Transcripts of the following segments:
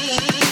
Yeah.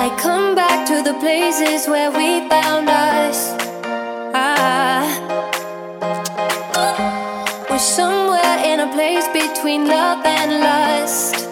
I come back to the places where we found us. Ah. We're somewhere in a place between love and lust.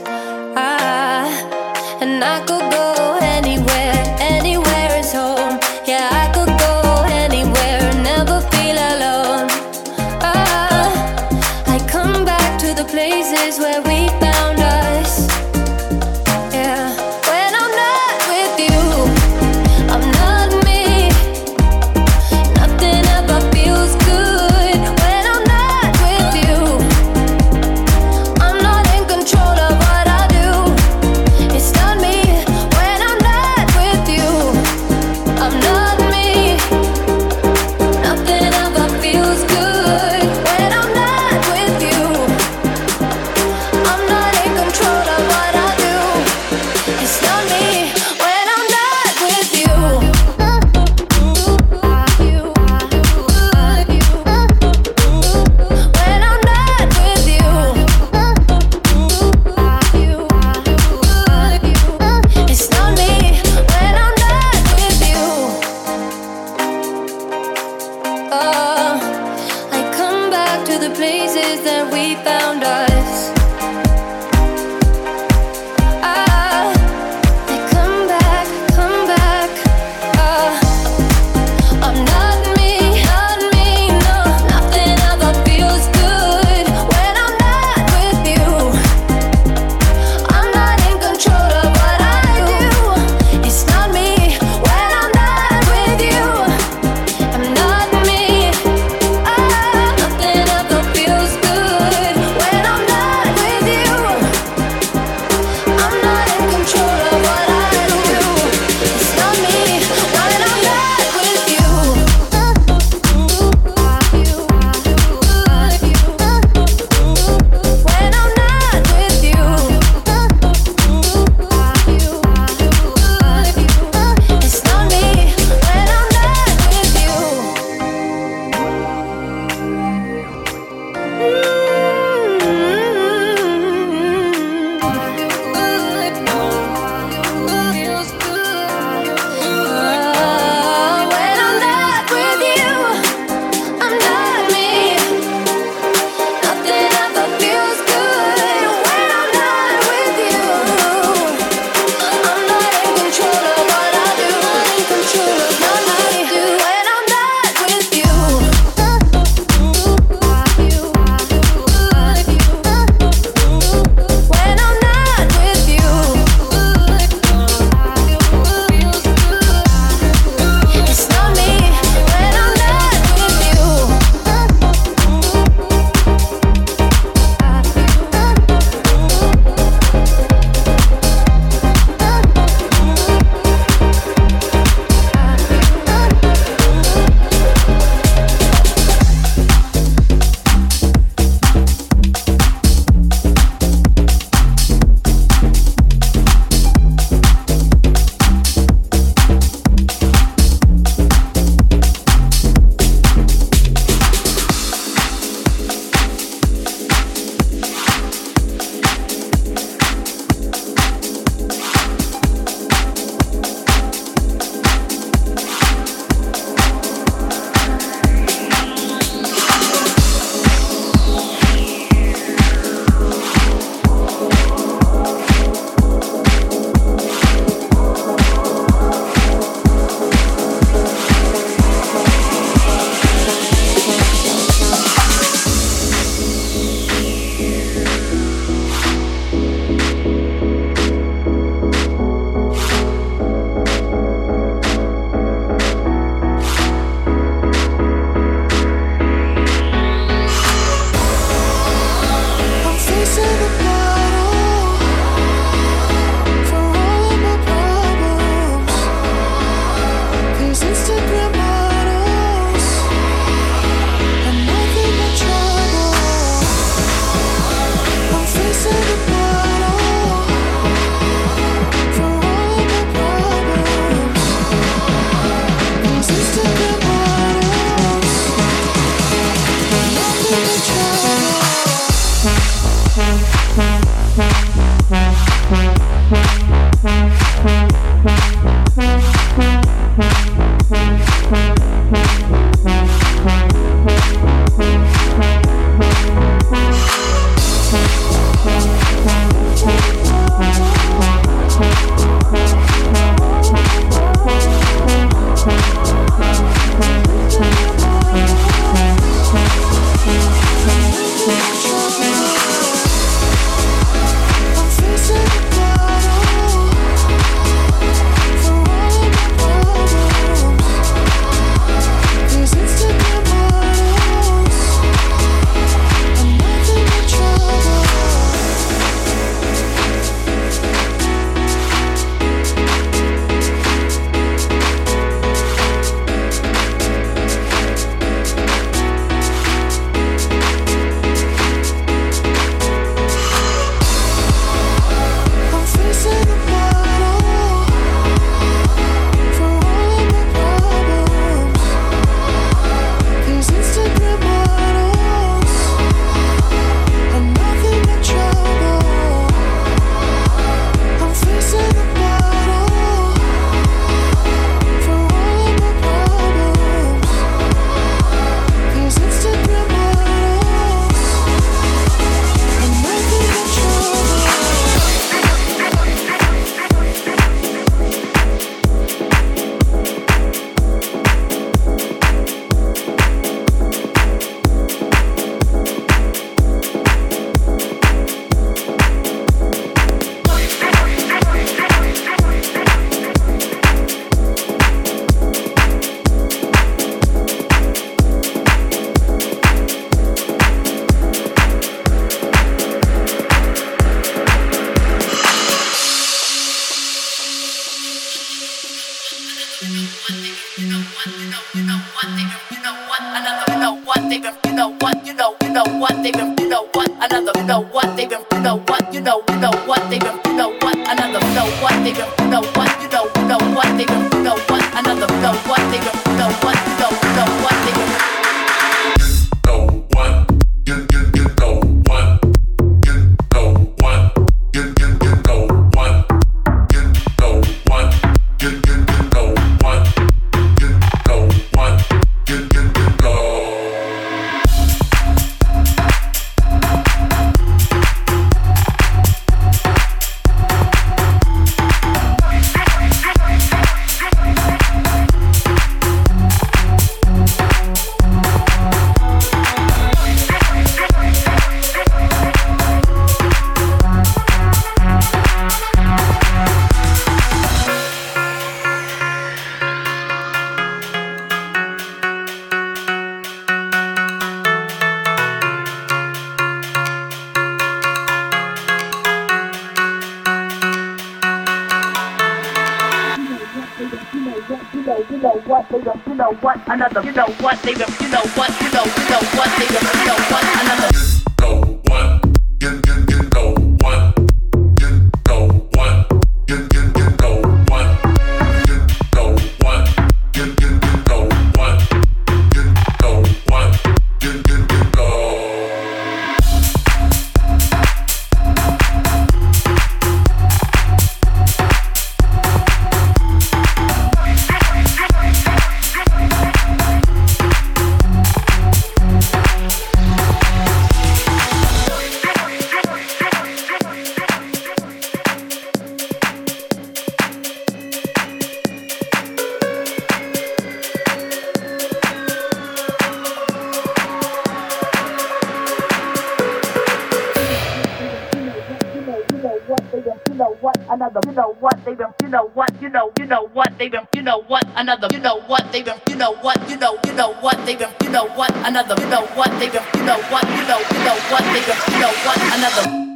know, you know what they've been, you know what another, you know what they've been, you know what, you know, you know what they've been, you know what another, you know what they've been, you know what, you know, you know what they've been, you know what another.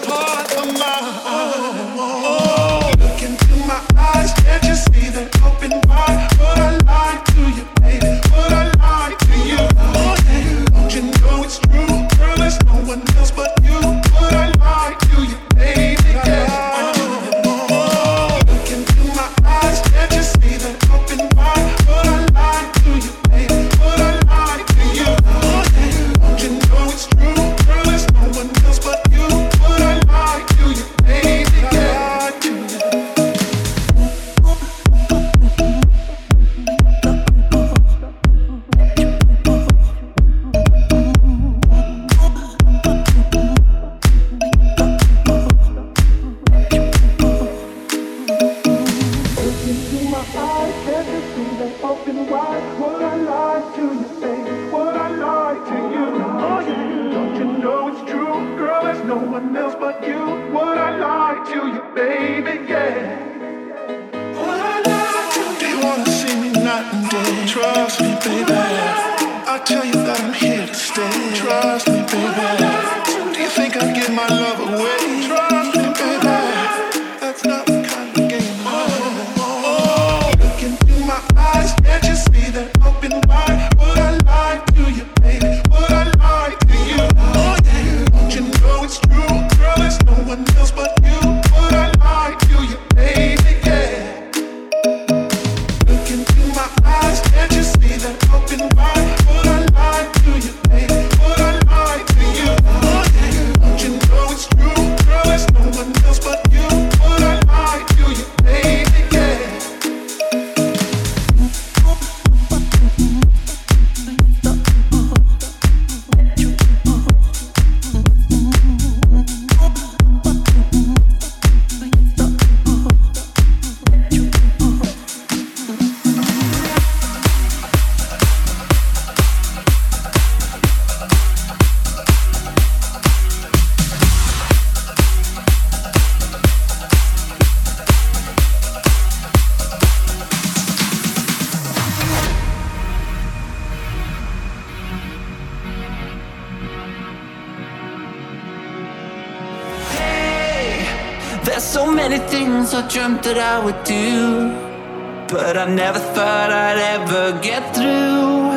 never thought I'd ever get through.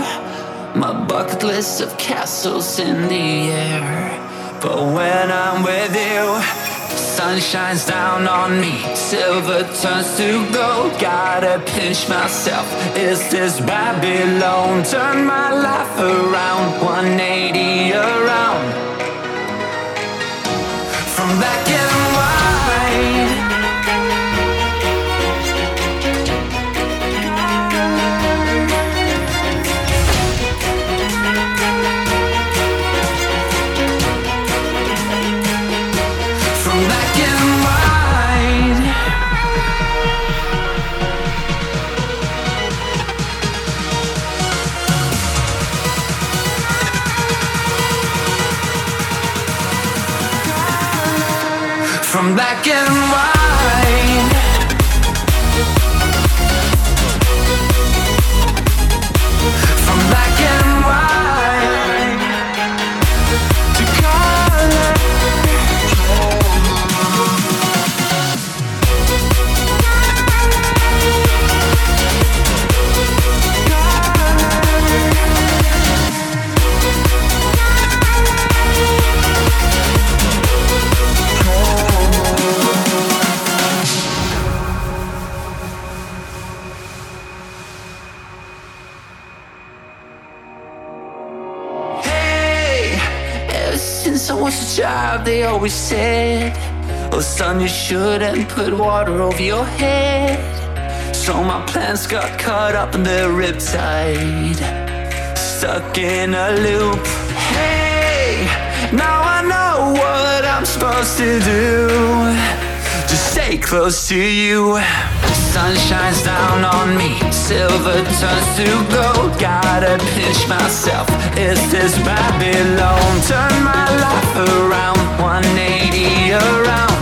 My bucket list of castles in the air. But when I'm with you, sun shines down on me, silver turns to gold. Gotta pinch myself. Is this Babylon? Turn my life around, 180 around. From back in from they always said, Oh, son, you shouldn't put water over your head. So my plans got caught up in the riptide, stuck in a loop. Hey, now I know what I'm supposed to do. Just stay close to you. Sun shines down on me, silver turns to gold. Gotta pinch myself. Is this Babylon? Turn my life around, 180 around.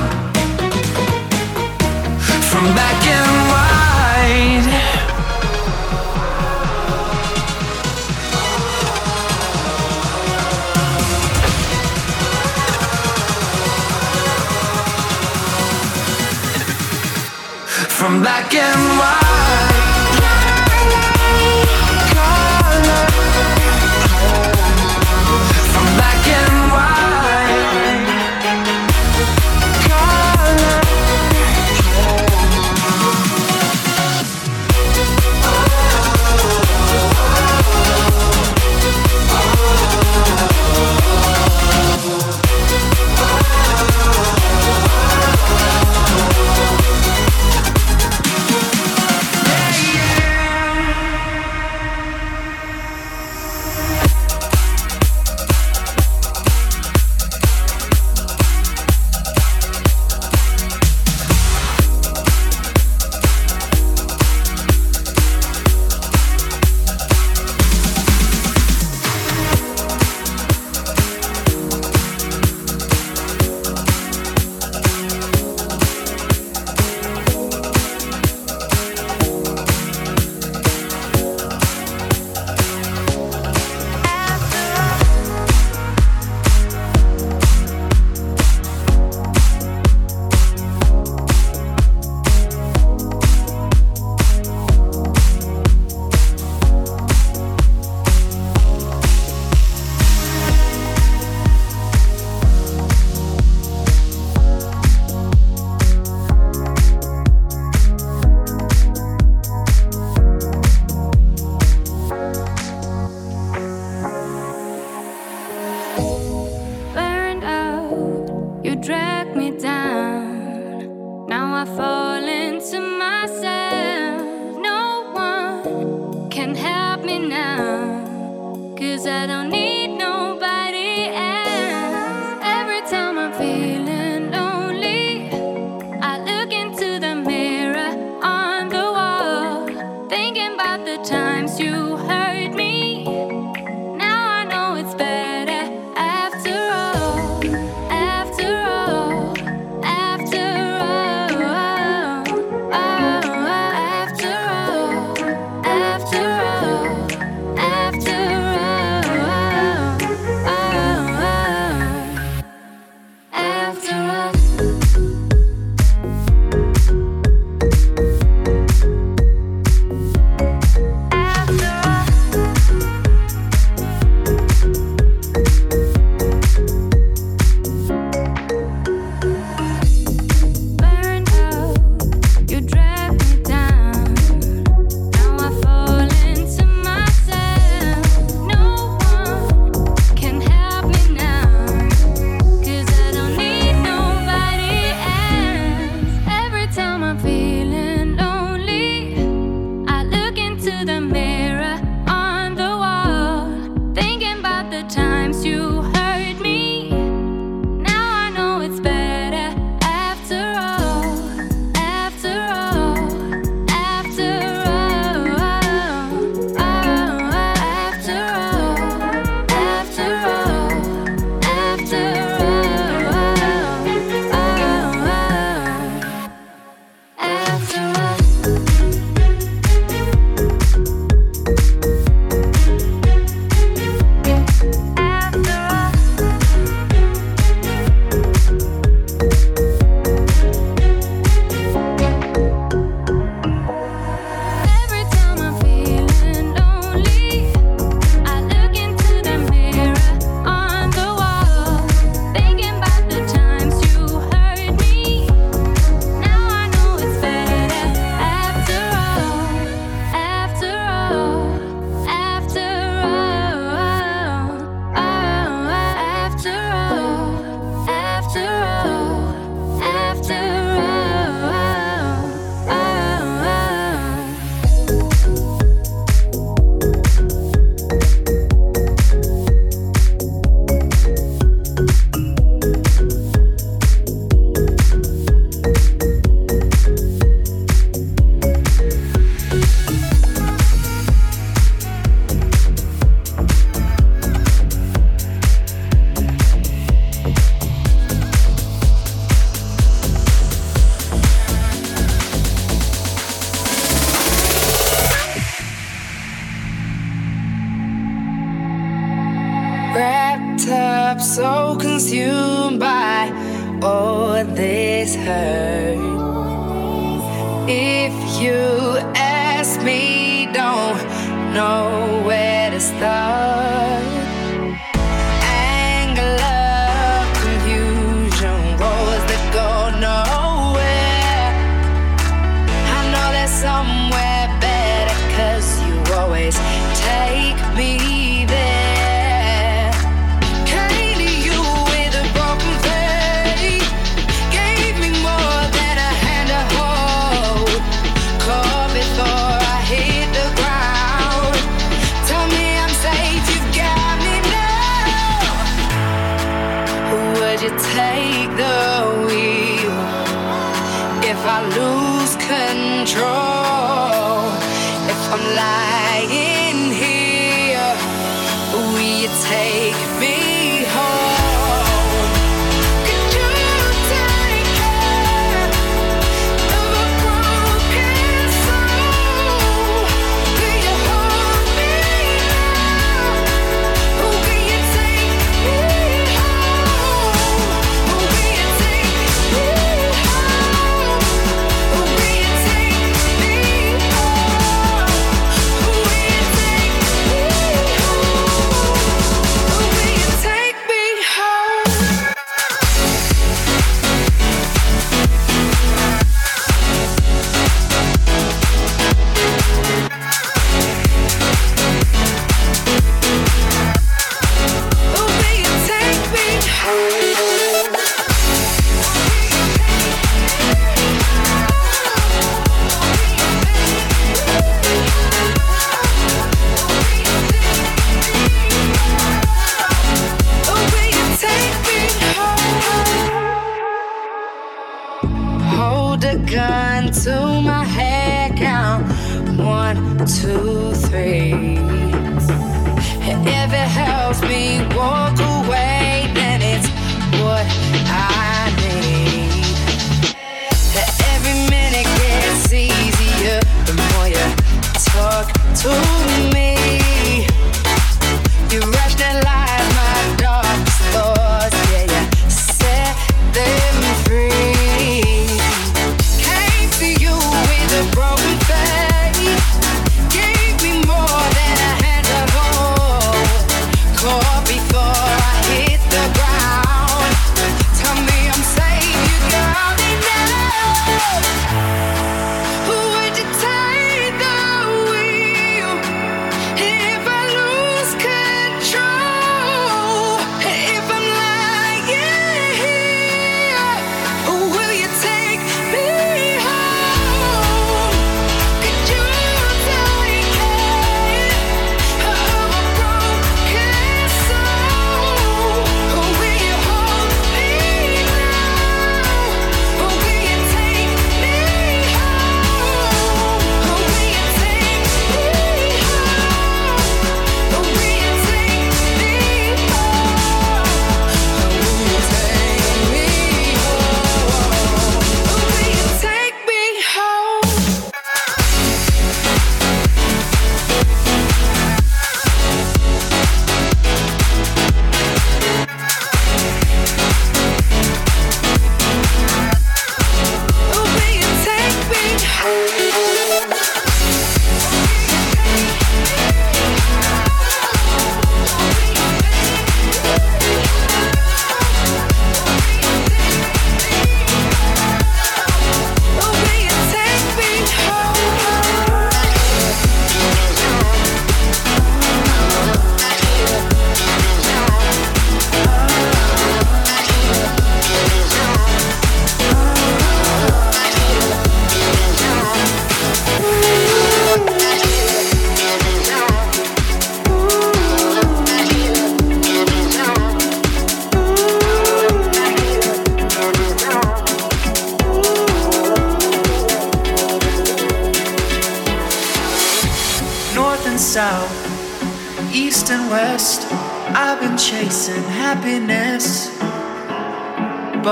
From black and From black and white.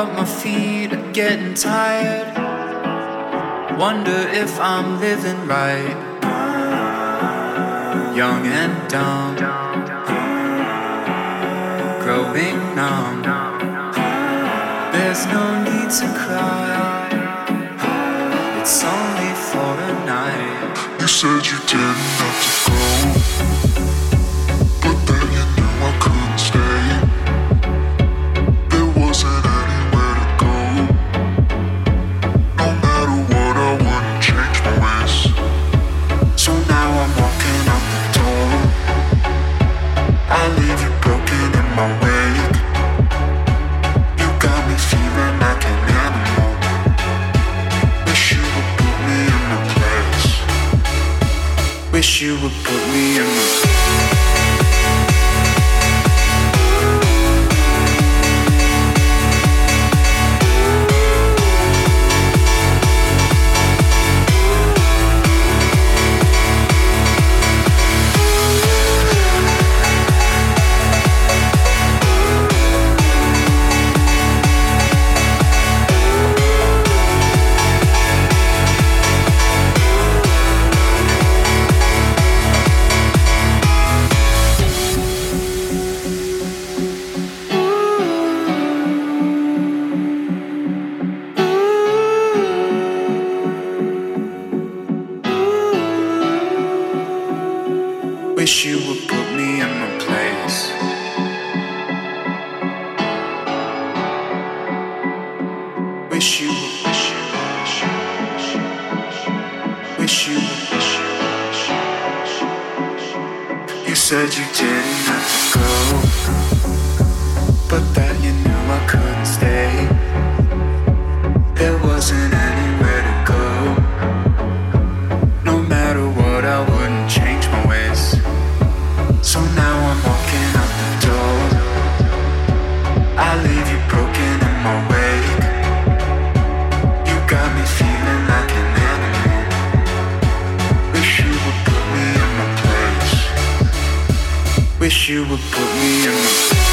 but my feet are getting tired. Wonder if I'm living right. Young and dumb, growing numb. There's no need to cry. It's only for a night. You said you didn't have to go. Different places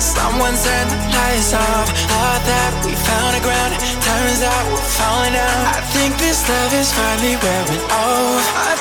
Someone said the lights off. Thought that we found a ground. Turns out we're falling out. I think this love is finally wearing off. I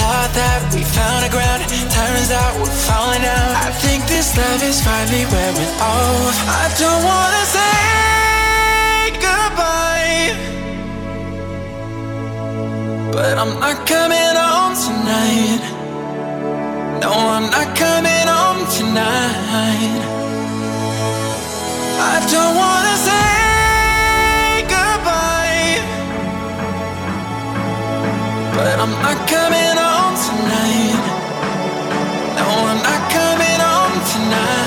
Thought that we found a ground, turns out we're falling down. I think this love is finally wearing off. I don't wanna say goodbye, but I'm not coming home tonight. No, I'm not coming home tonight. I don't wanna say. But I'm not coming home tonight. No, I'm not coming home tonight.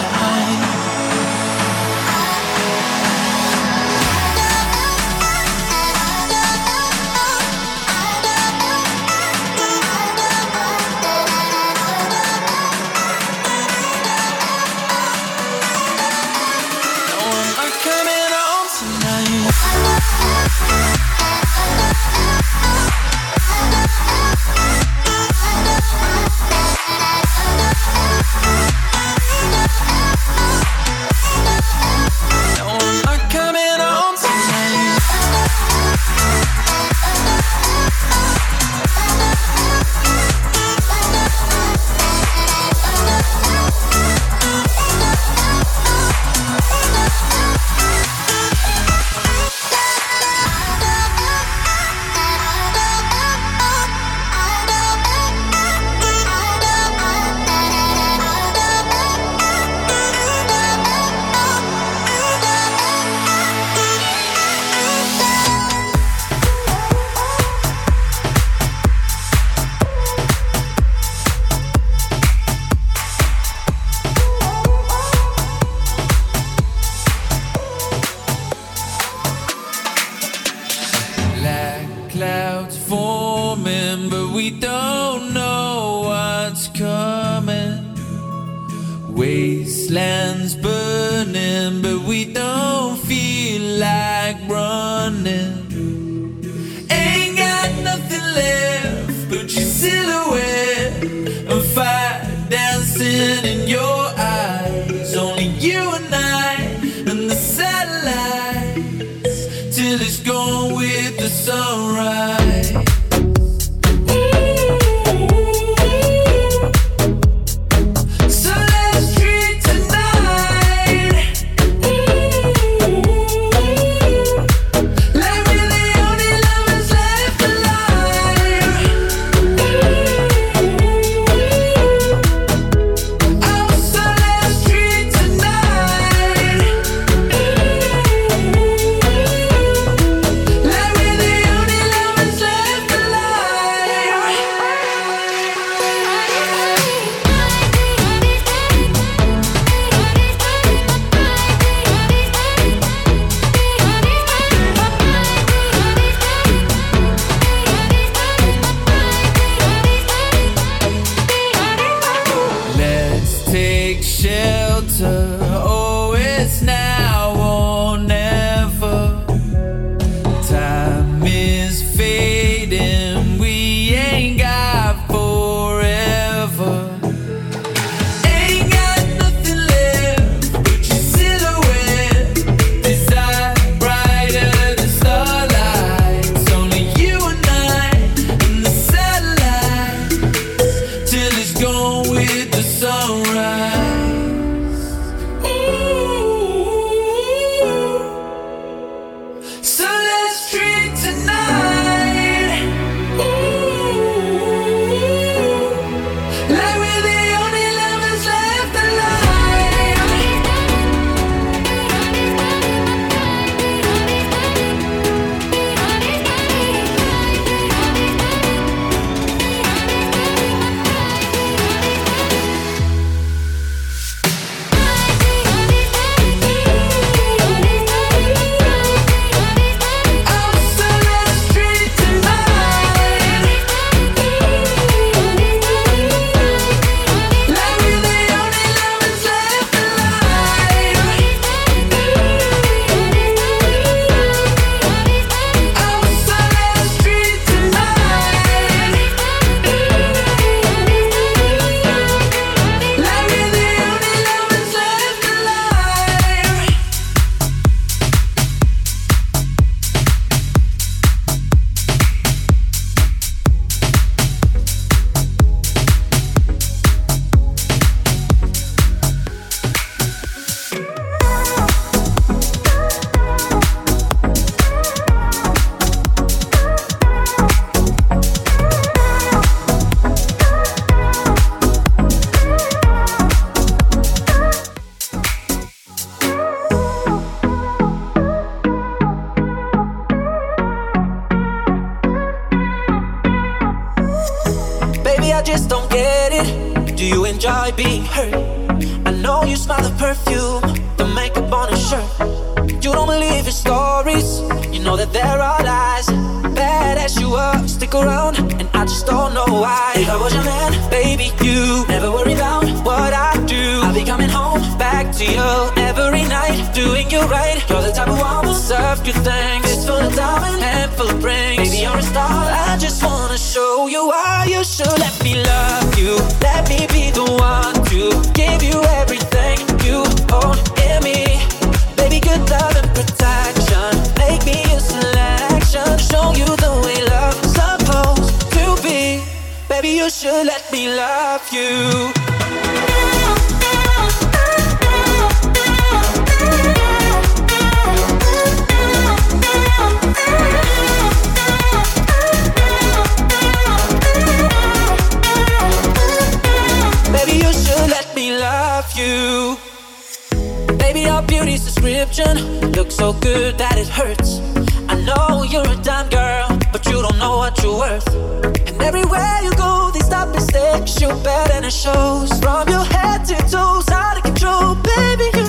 To you every night, doing you right. You're the type of one who serve good things. It's full of diamond and full of rings. Baby, you're a star. I just wanna show you why you should let me love you. Let me be the one to give you everything you own in me. Baby, good love and protection. Make me a selection. Show you the way love's supposed to be. Baby, you should let me love you. Description looks so good that it hurts. I know you're a dime girl, but you don't know what you're worth. And everywhere you go, they stop and stare, you're better than it shows. From your head to toes, out of control, baby, you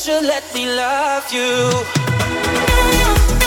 should let me love you.